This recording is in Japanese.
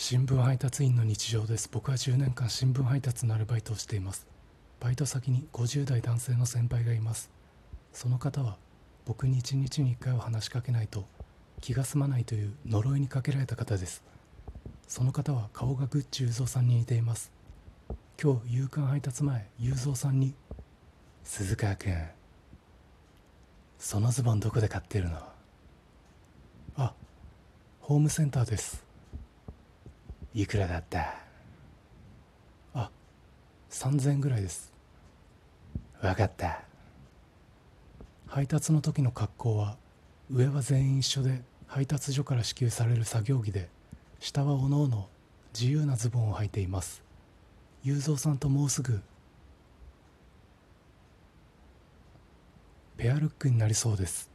新聞配達員の日常です。僕は10年間新聞配達のアルバイトをしています。バイト先に50代男性の先輩がいます。その方は僕に1日に1回は話しかけないと気が済まないという呪いにかけられた方です。その方は顔がグッチ雄三さんに似ています。今日夕刊配達前雄三さんに「鈴川君そのズボンどこで買ってるの?」あホームセンターです。いくらだった？あ3000円ぐらいです。分かった。配達の時の格好は上は全員一緒で配達所から支給される作業着で下はおのおの自由なズボンを履いています。雄三さんともうすぐ。ペアルックになりそうです。